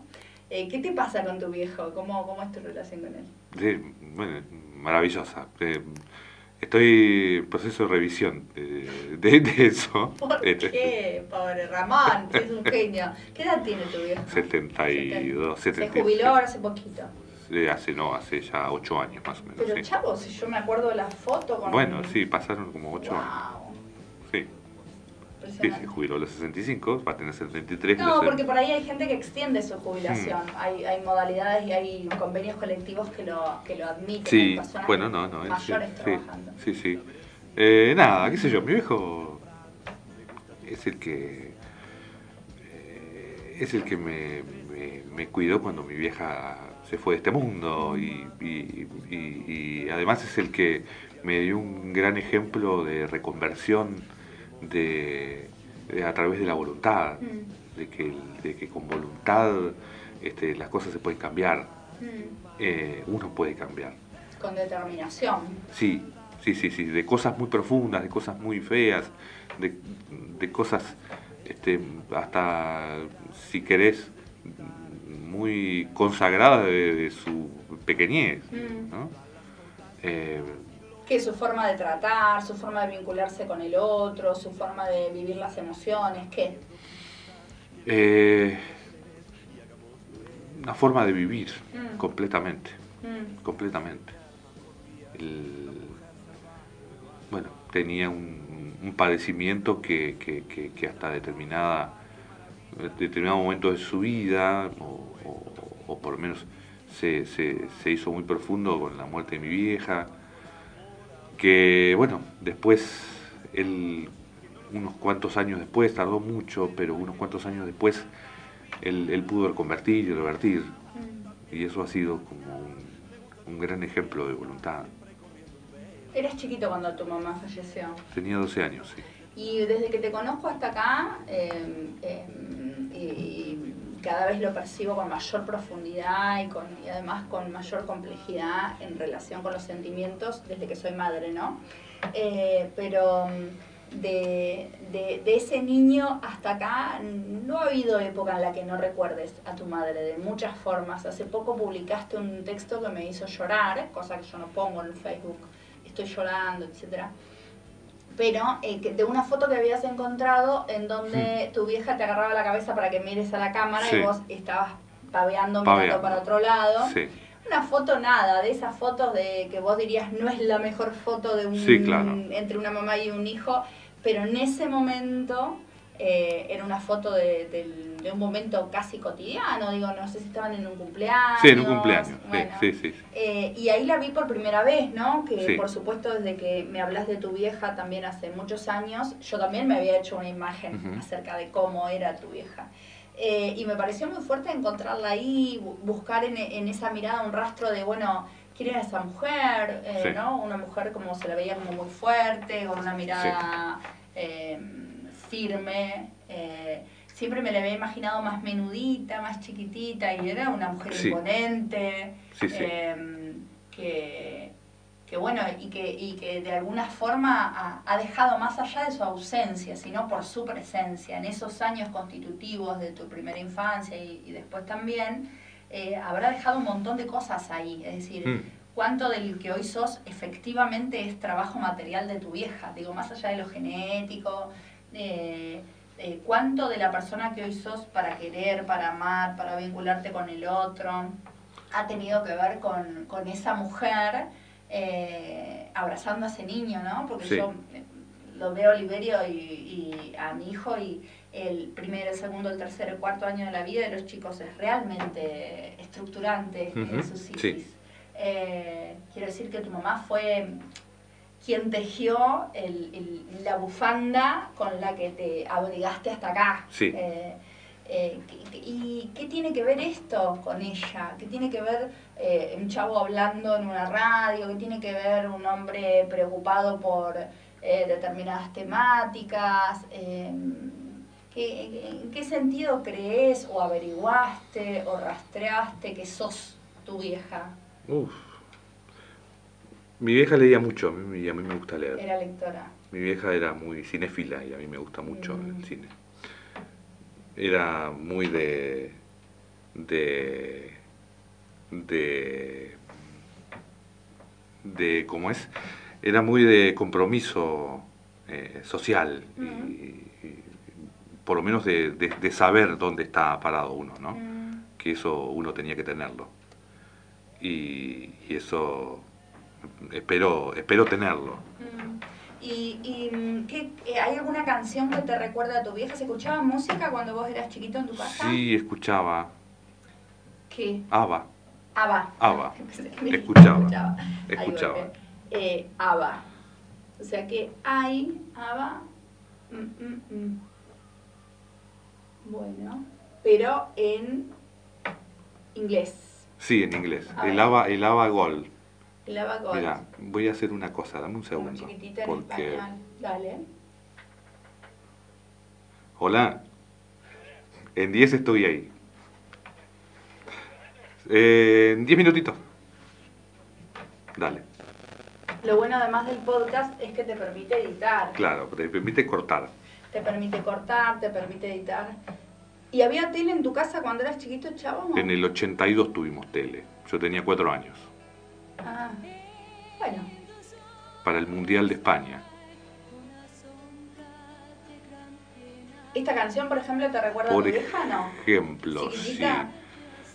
Eh, ¿Qué te pasa con tu viejo? ¿Cómo, ¿Cómo es tu relación con él? Sí, bueno, maravillosa. Eh, estoy en proceso de revisión de, de- de eso. [LAUGHS] ¿Por Este, qué, pobre Ramón? Es un genio. ¿Qué edad tiene tu viejo? 72, Se 73. jubiló ahora hace poquito. Hace, no, hace ya 8 años más o menos. Pero sí. chavo, si yo me acuerdo de la foto con... Bueno, sí, pasaron como 8 años. Wow. Impresionante. se jubiló a los 65, va a tener 73. No, porque por ahí hay gente que extiende su jubilación. Hmm. Hay, hay modalidades y hay convenios colectivos que lo, que lo admiten. Sí, personas bueno, no, no. sí, mayores sí, trabajando. sí, sí. Eh, nada, qué sé yo, mi viejo es el que eh, es el que me, me- me cuidó cuando mi vieja se fue de este mundo y, y- y- y además es el que me dio un gran ejemplo de reconversión de, de- a través de la voluntad, Mm, de que, de que con voluntad este, las cosas se pueden cambiar, mm. eh, uno puede cambiar. Con determinación. Sí, sí, sí, sí, de cosas muy profundas, de cosas muy feas, de, de cosas, este, hasta, si querés, muy consagradas de, de su pequeñez, Mm. ¿no? Eh, Que su forma de tratar, su forma de vincularse con el otro, su forma de vivir las emociones, ¿qué? eh, una forma de vivir, Mm. completamente, Mm, completamente. El- bueno, tenía un, un padecimiento que, que- que- que hasta determinada, determinado momento de su vida, o, o- o por lo menos se, se- se hizo muy profundo con la muerte de mi vieja, que bueno, después él, unos cuantos años después, tardó mucho, pero unos cuantos años después, él, él pudo reconvertir y revertir, mm. y eso ha sido como un, un gran ejemplo de voluntad. Eras chiquito cuando tu mamá falleció. Tenía 12 años, sí. Y desde que te conozco hasta acá, eh, eh, y, y cada vez lo percibo con mayor profundidad y, con, y además con mayor complejidad en relación con los sentimientos desde que soy madre, ¿no? Eh, pero mm, de, de- ese niño hasta acá no ha habido época en la que no recuerdes a tu madre de muchas formas. Hace poco publicaste un texto que me hizo llorar, cosa que yo no pongo en Facebook, estoy llorando, etcétera pero eh, de una foto que habías encontrado en donde tu vieja te agarraba la cabeza para que mires a la cámara Sí. y vos estabas paveando mirando Paveando. para otro lado. Sí, Una foto nada, de esas fotos de que vos dirías no es la mejor foto de un Sí, claro. entre una mamá y un hijo, pero en ese momento eh, era una foto de, del- de un momento casi cotidiano, digo, no sé si estaban en un cumpleaños. sí, en un cumpleaños. sí, bueno. sí, sí, sí. Eh, y ahí la vi por primera vez, ¿no? Que Sí. por supuesto desde que me hablas de tu vieja también hace muchos años, yo también me había hecho una imagen acerca de cómo era tu vieja. Eh, y me pareció muy fuerte encontrarla ahí, bu- buscar en, en esa mirada un rastro de, bueno, ¿quién era esa mujer? Eh, Sí. ¿no? Una mujer como se la veía como muy fuerte, con una mirada eh, firme. eh, siempre me la había imaginado más menudita, más chiquitita, y era una mujer Sí. imponente. Sí, sí. eh, que, que bueno, y que, y que de alguna forma ha, ha dejado más allá de su ausencia, sino por su presencia, en esos años constitutivos de tu primera infancia y, y después también, eh, habrá dejado un montón de cosas ahí. Es decir, Mm. cuánto del que hoy sos efectivamente es trabajo material de tu vieja, digo, más allá de lo genético, eh, eh, cuánto de la persona que hoy sos para querer, para amar, para vincularte con el otro, ha tenido que ver con, con esa mujer eh, abrazando a ese niño, ¿no? Porque Sí. yo eh, lo veo a Oliverio y, y a mi hijo y el primero, el segundo, el tercero, el cuarto año de la vida de los chicos es realmente estructurante en Ujú, su sí. psiquis. Eh, quiero decir que tu mamá fue quien tejió el- el- la bufanda con la que te abrigaste hasta acá. Sí. Eh, eh, ¿qué- ¿Y qué tiene que ver esto con ella? ¿Qué tiene que ver eh, un chavo hablando en una radio? ¿Qué tiene que ver un hombre preocupado por determinadas temáticas? ¿qué- ¿En qué sentido crees o averiguaste o rastreaste que sos tu vieja? Uf. Mi vieja leía mucho a mí, y a mí me gusta leer. Era lectora. Mi vieja era muy cinéfila y a mí me gusta mucho Mm. el cine. Era muy de. de. de. de. ¿cómo es? Era muy de compromiso eh, social y, y por lo menos de, de- de saber dónde está parado uno, ¿no? Mm. Que eso uno tenía que tenerlo. Y, y eso espero, espero tenerlo. Mm. ¿Y, y mm, qué- eh, hay alguna canción que te recuerda a tu vieja? ¿Se escuchaba música cuando vos eras chiquito en tu casa? Sí, escuchaba ¿Qué? Pensé que me Escuchaba. [LAUGHS] Escuchaba. Eh, ABBA. O sea que hay ABBA. mm, mm, mm. Bueno, pero en inglés. Sí, en inglés. A El ver. ABBA, el ABBA Gold. Mira, voy a hacer una cosa, dame un segundo. chiquitita en Porque. español. Dale. Hola. En 10 estoy ahí. Eh, en 10 minutitos. Dale. Lo bueno además del podcast es que te permite editar. Claro, te permite cortar. Te permite cortar, te permite editar. ¿Y había tele en tu casa cuando eras chiquito, chavo? En el 82 tuvimos tele. Yo tenía 4 años. Ah, bueno. Para el Mundial de España. ¿Esta canción, por ejemplo, te recuerda Por a tu vieja no? ejemplo, sí.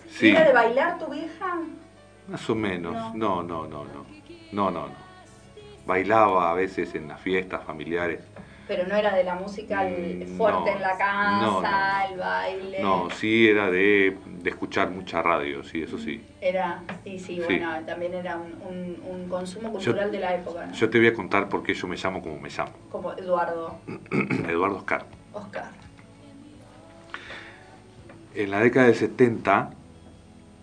Sí, ¿Era de bailar tu vieja? más o menos. No. No, no, no, no. No, no, no. Bailaba a veces en las fiestas familiares. Pero no era de la música el- Mm, fuerte no, en la casa, no, no. el baile. No, sí era de, de escuchar mucha radio, sí, eso sí. Era, sí, Sí. bueno, también era un, un- un consumo cultural de la época, ¿no? Yo te voy a contar por qué yo me llamo como me llamo. Como Eduardo, [CLEARS THROAT] Eduardo Oscar. Oscar. En la década del 70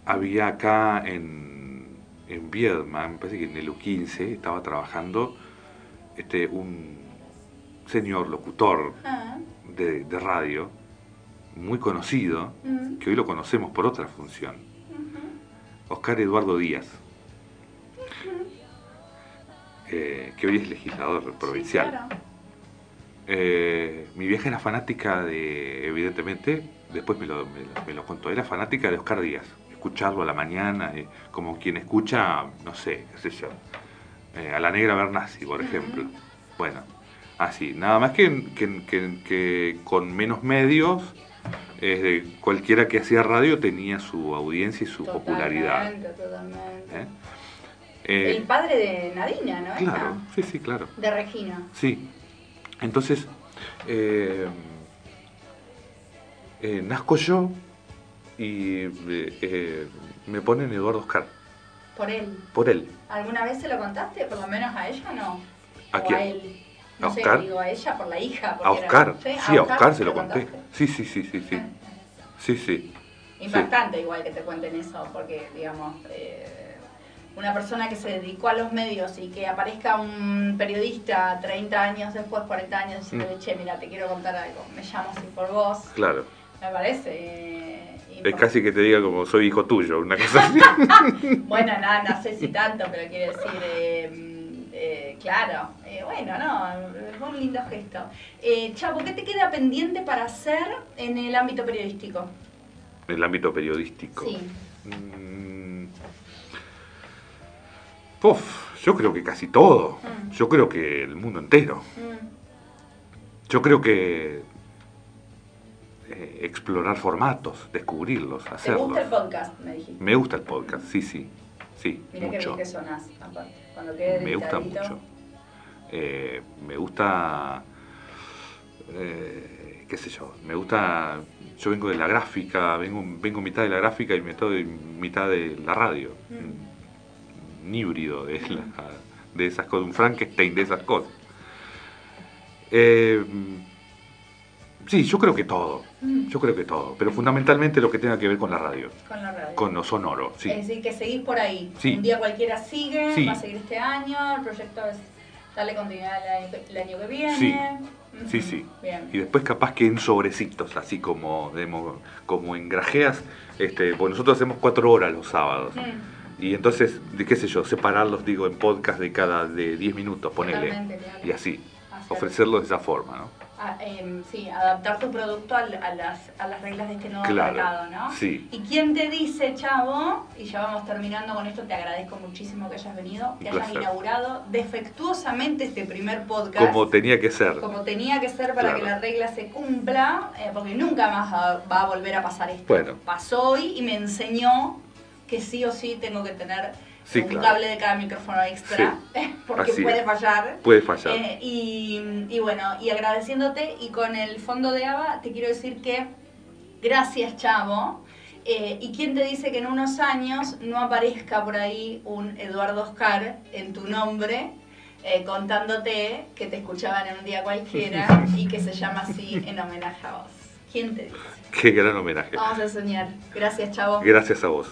había acá en, en Viedma, me parece que en el U15, estaba trabajando este, un señor locutor Ah, de, de radio muy conocido, mm, que hoy lo conocemos por otra función. Oscar Eduardo Díaz, eh, que hoy es legislador provincial. Sí, claro. Eh, mi vieja era fanática de, evidentemente, después me lo, me lo- me lo contó, era fanática de Oscar Díaz. Escucharlo a la mañana, eh, como quien escucha, no sé, qué sé yo, a la negra Bernasi, por ejemplo. Bueno, así, nada más que, que- que- que con menos medios, eh, cualquiera que hacía radio tenía su audiencia y su popularidad. Totalmente, totalmente. ¿eh? Eh, El padre de Nadina, ¿no? claro, sí, sí, claro. De Regina. Sí. Entonces, eh, eh, nazco yo y eh, eh, me ponen Eduardo Oscar, Por él. por él. ¿Alguna vez se lo contaste? Por lo menos a ella, ¿no? ¿A o quién? a él. No ¿A sé, Oscar? digo a ella por la hija. A era- Oscar, sí, a Oscar se lo contaste? conté. Sí, sí, sí, sí, sí. Sí, sí. Impactante igual que te cuenten eso, porque digamos, eh, una persona que se dedicó a los medios y que aparezca un periodista 30 años después, 40 años, diciendo, Mm. che, mira, te quiero contar algo, me llamo así por vos, Claro. me parece... eh, Es casi que te diga como soy hijo tuyo, una cosa así. [LAUGHS] Bueno, nada, no sé si tanto, pero quiero decir, eh, eh, claro, eh, bueno, no, es un lindo gesto. Eh, Chavo, ¿qué te queda pendiente para hacer en el ámbito periodístico? En el ámbito periodístico. Sí. Mm. Uf, yo creo que casi todo. Mm. Yo creo que el mundo entero. Mm, Yo creo que eh, explorar formatos, descubrirlos, ¿Te hacerlos. gusta el podcast? Me dijiste. Me gusta el podcast, sí, sí. Sí, Mira qué mucho. bien que sonás, aparte. Cuando quede Me gusta mucho. Eh, me gusta, eh, qué sé yo, me gusta, yo vengo de la gráfica, vengo, vengo mitad de la gráfica y estoy mitad de la radio. Mm. Un híbrido de, la- de esas cosas, un Frankenstein de esas cosas. Eh, sí, yo creo que todo, Mm, yo creo que todo, pero fundamentalmente lo que tenga que ver con la radio, Con la radio. con lo sonoro, sí. Es decir, que seguís por ahí. Sí. Un día cualquiera sigue, Sí. va a seguir este año, el proyecto es darle continuidad el año, que viene. Sí. Sí, sí. Bien. Y después capaz que en sobrecitos, así como, como en grajeas, este, pues nosotros hacemos cuatro horas los sábados. Mm, Y entonces, de qué sé yo, separarlos, digo, en podcast de cada de 10 minutos, ponele. Totalmente. Y así, ofrecerlo de esa forma, ¿no? Em, sí, adaptar tu producto al- a, las, a las reglas de este nuevo Claro, mercado, ¿no? sí. ¿Y quién te dice, Chavo? Y ya vamos terminando con esto, te agradezco muchísimo que hayas venido, que hayas inaugurado defectuosamente este primer podcast. Como tenía que ser. como tenía que ser para Claro. que la regla se cumpla, eh, porque nunca más va, va a volver a pasar esto. Bueno. Pasó hoy y me enseñó que sí o sí tengo que tener Sí, un claro. cable de cada micrófono extra, [LAUGHS] porque puede fallar. Puede fallar. Eh, y, y bueno, y agradeciéndote y con el fondo de ABA te quiero decir que gracias Chavo. Eh, ¿Y quién te dice que en unos años no aparezca por ahí un Eduardo Oscar en tu nombre eh, contándote que te escuchaban en un día cualquiera [LAUGHS] y que se llama así en homenaje a vos? ¿Quién te dice? Qué gran homenaje. Vamos a soñar. Gracias Chavo. Gracias a vos.